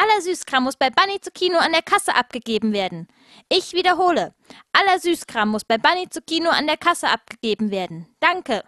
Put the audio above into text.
Aller Süßkram muss bei Bunny Zucchino an der Kasse abgegeben werden. Ich wiederhole. Aller Süßkram muss bei Bunny Zucchino an der Kasse abgegeben werden. Danke.